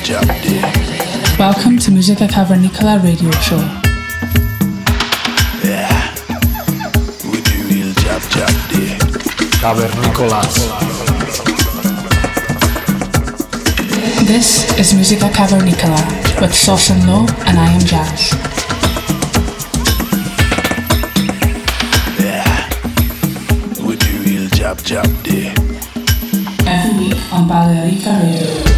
jab jab day. Welcome to Musica Cavernicola radio show. Yeah, we do real jab jab day. Cavernícolas. This is Musica Cavernicola with Sauce and Low and I am Jazz. Yeah, we do real jab jab day. Every week on Balearica Radio.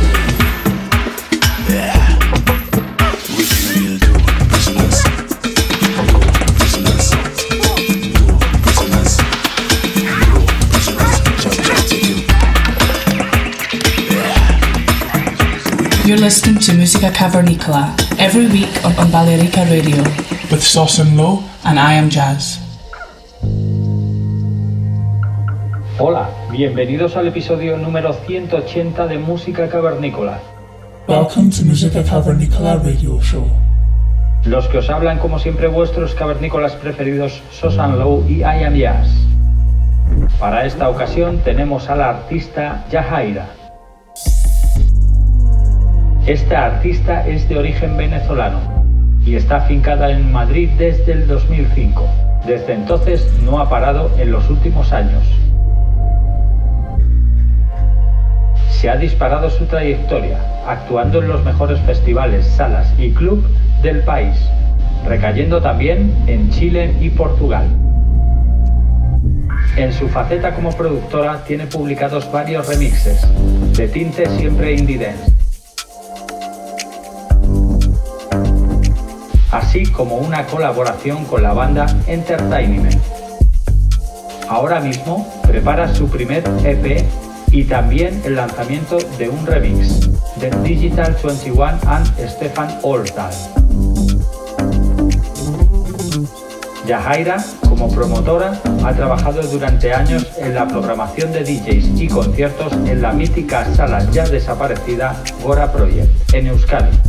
Musica Cavernicola every week on, Balearica Radio with Sauce and Low and I am Jazz. Hola, bienvenidos al episodio número 180 de Música Cavernícola. Welcome to Musica Cavernicola radio show. Los que os hablan, como siempre, vuestros cavernícolas preferidos, Sosan Low y I Am Jazz. Para esta ocasión tenemos a la artista Yahaira. Esta artista es de origen venezolano y está afincada en Madrid desde el 2005. Desde entonces no ha parado en los últimos años. se ha disparado su trayectoria, actuando en los mejores festivales, salas y club del país, recayendo también en Chile y Portugal. En su faceta como productora tiene publicados varios remixes, de tinte siempre indie dance, así como una colaboración con la banda Entertainment. Ahora mismo prepara su primer EP y también el lanzamiento de un remix de Digital 21 and Stefan Oldal. Yahaira, como promotora, ha trabajado durante años en la programación de DJs y conciertos en la mítica sala ya desaparecida Gora Project, en Euskadi.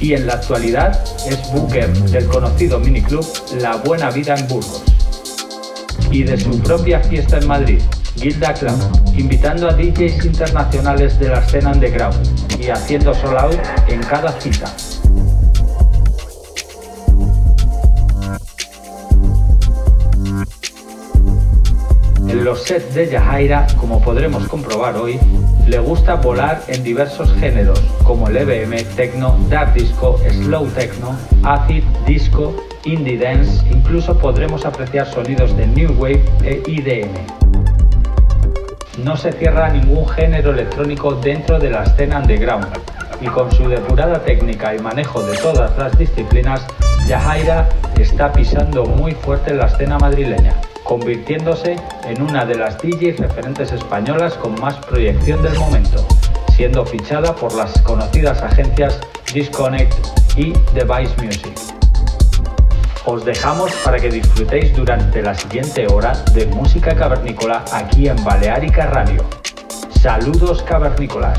Y en la actualidad es booker del conocido miniclub La Buena Vida en Burgos y de su propia fiesta en Madrid, Gilda Club, invitando a DJs internacionales de la escena underground y haciendo sold out en cada cita. En los sets de Yahaira, como podremos comprobar hoy, le gusta volar en diversos géneros, como el EBM, techno, dark disco, slow techno, acid, disco, indie dance, incluso podremos apreciar sonidos de new wave e IDM. No se cierra ningún género electrónico dentro de la escena underground y con su depurada técnica y manejo de todas las disciplinas, Yahaira está pisando muy fuerte la escena madrileña, convirtiéndose en una de las DJs referentes españolas con más proyección del momento, siendo fichada por las conocidas agencias Disconnect y Device Music. Os dejamos para que disfrutéis durante la siguiente hora de música cavernícola aquí en Balearica Radio. Saludos cavernícolas.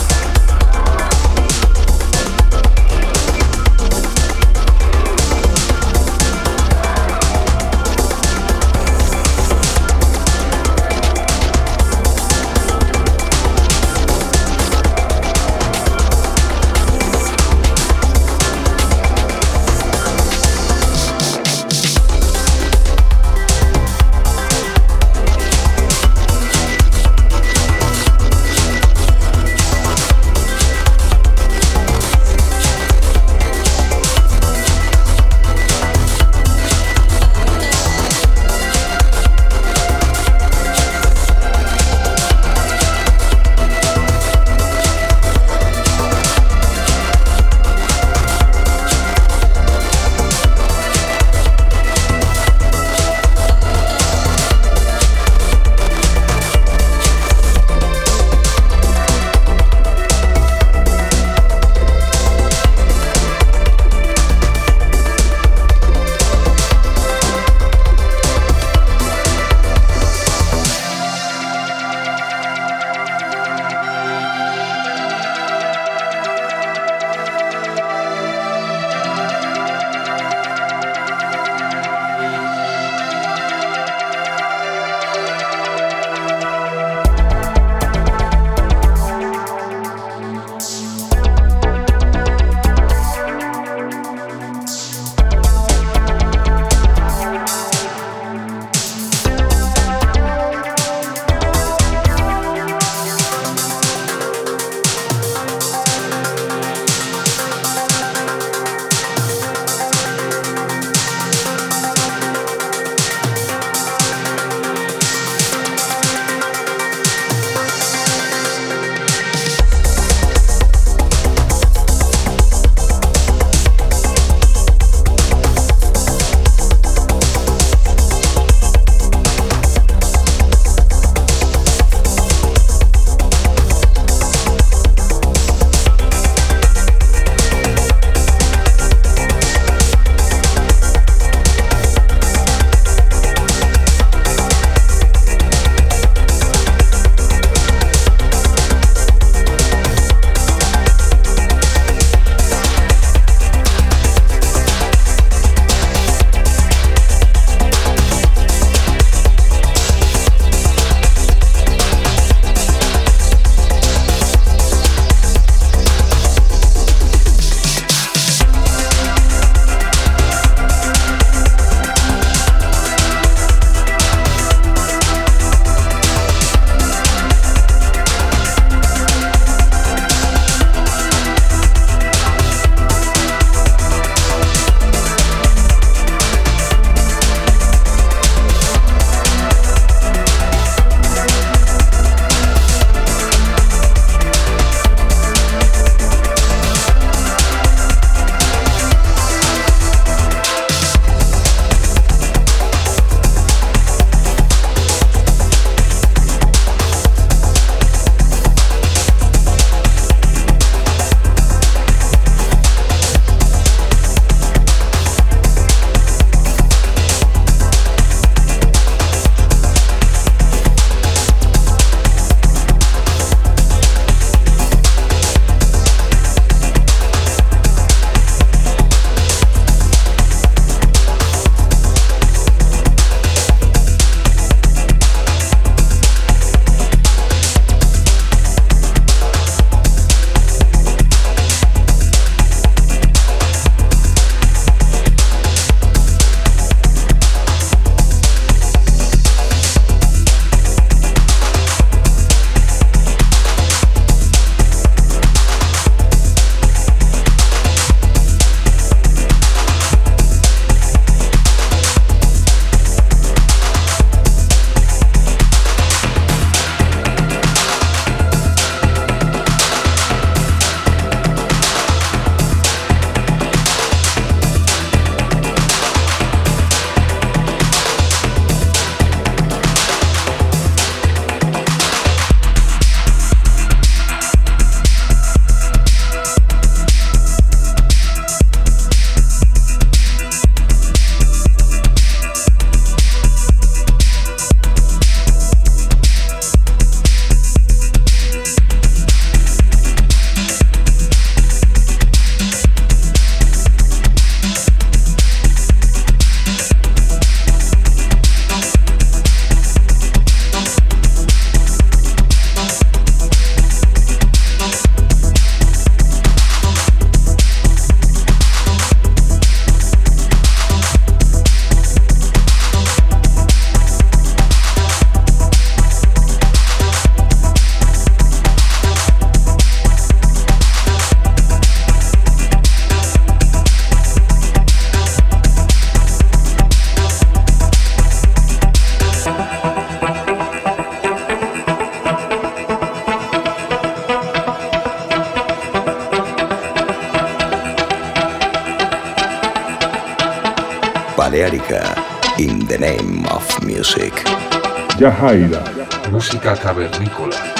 Yajaira. Música cavernícola.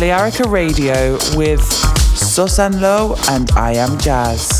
Balearica Radio with Susan Lowe and I Am Jazz.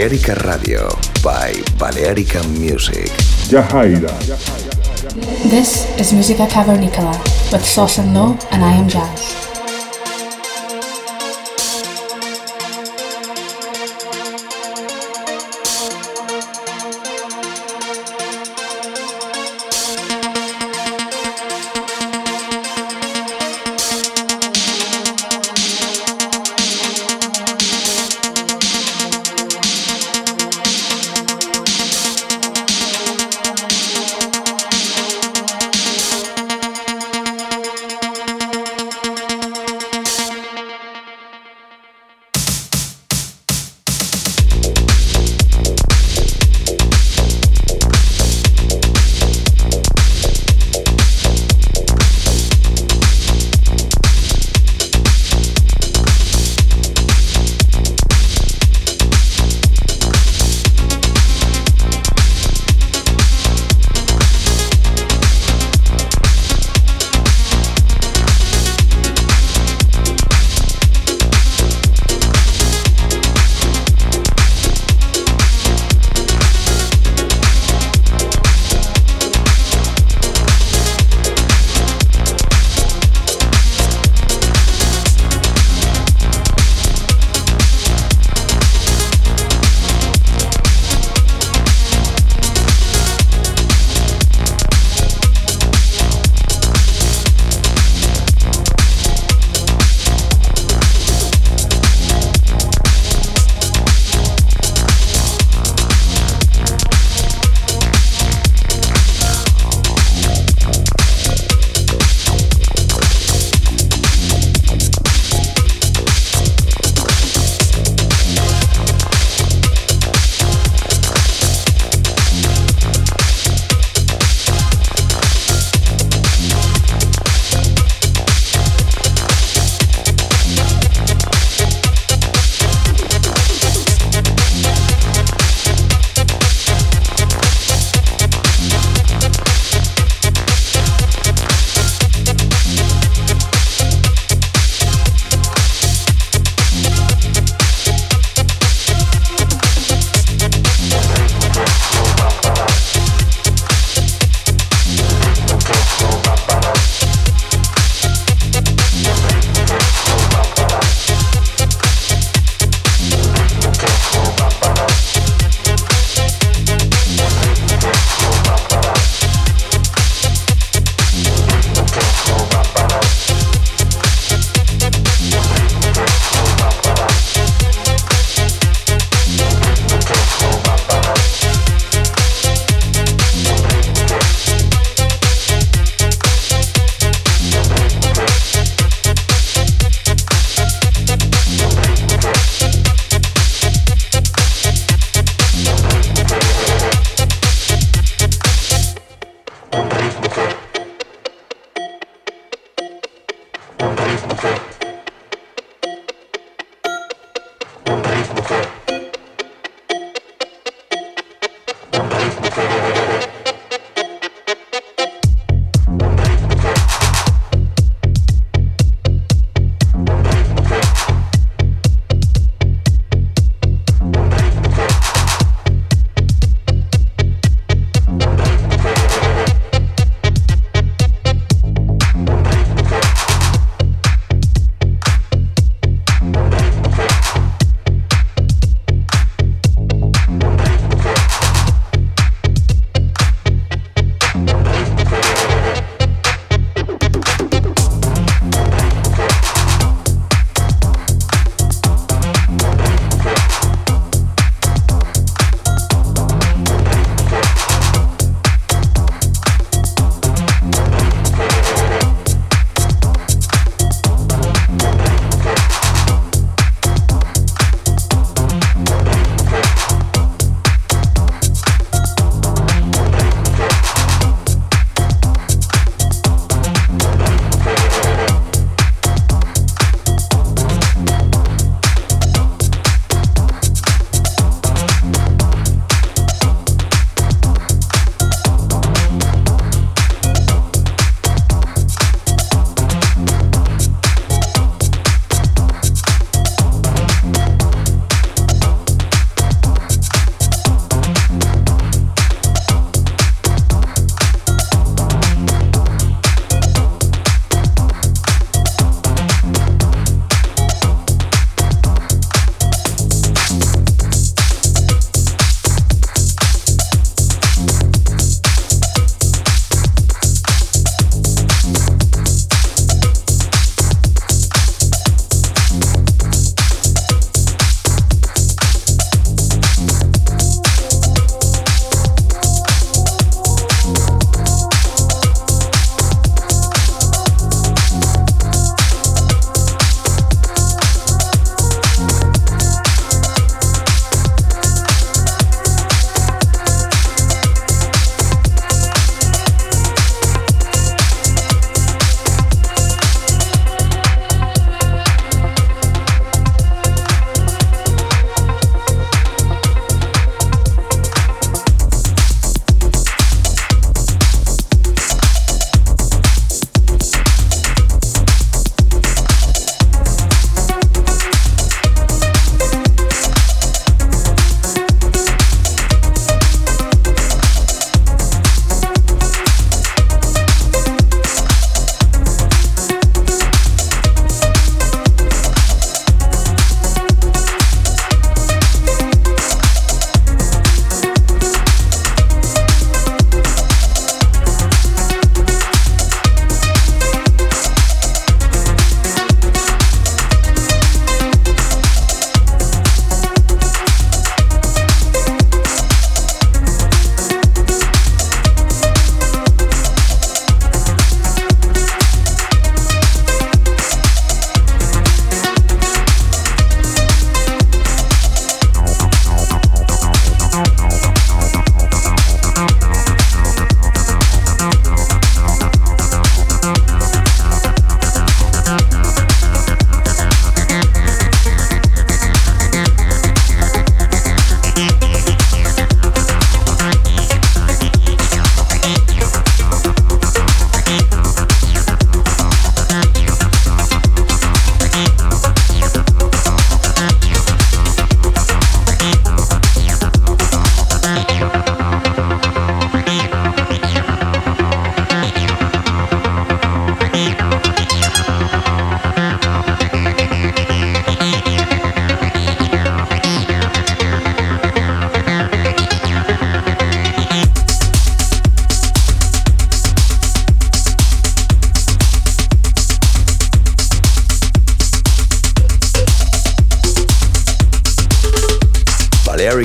Balearica Radio by Balearica Music. Yahaira. This is Musica Cavernicola with Sauce and Low, and I am Jazz.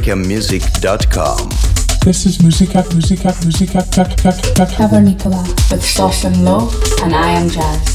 americanmusic.com. This is Musica, Musica, Musica, Cavernicola with Sauce and Low, and I am Jazz.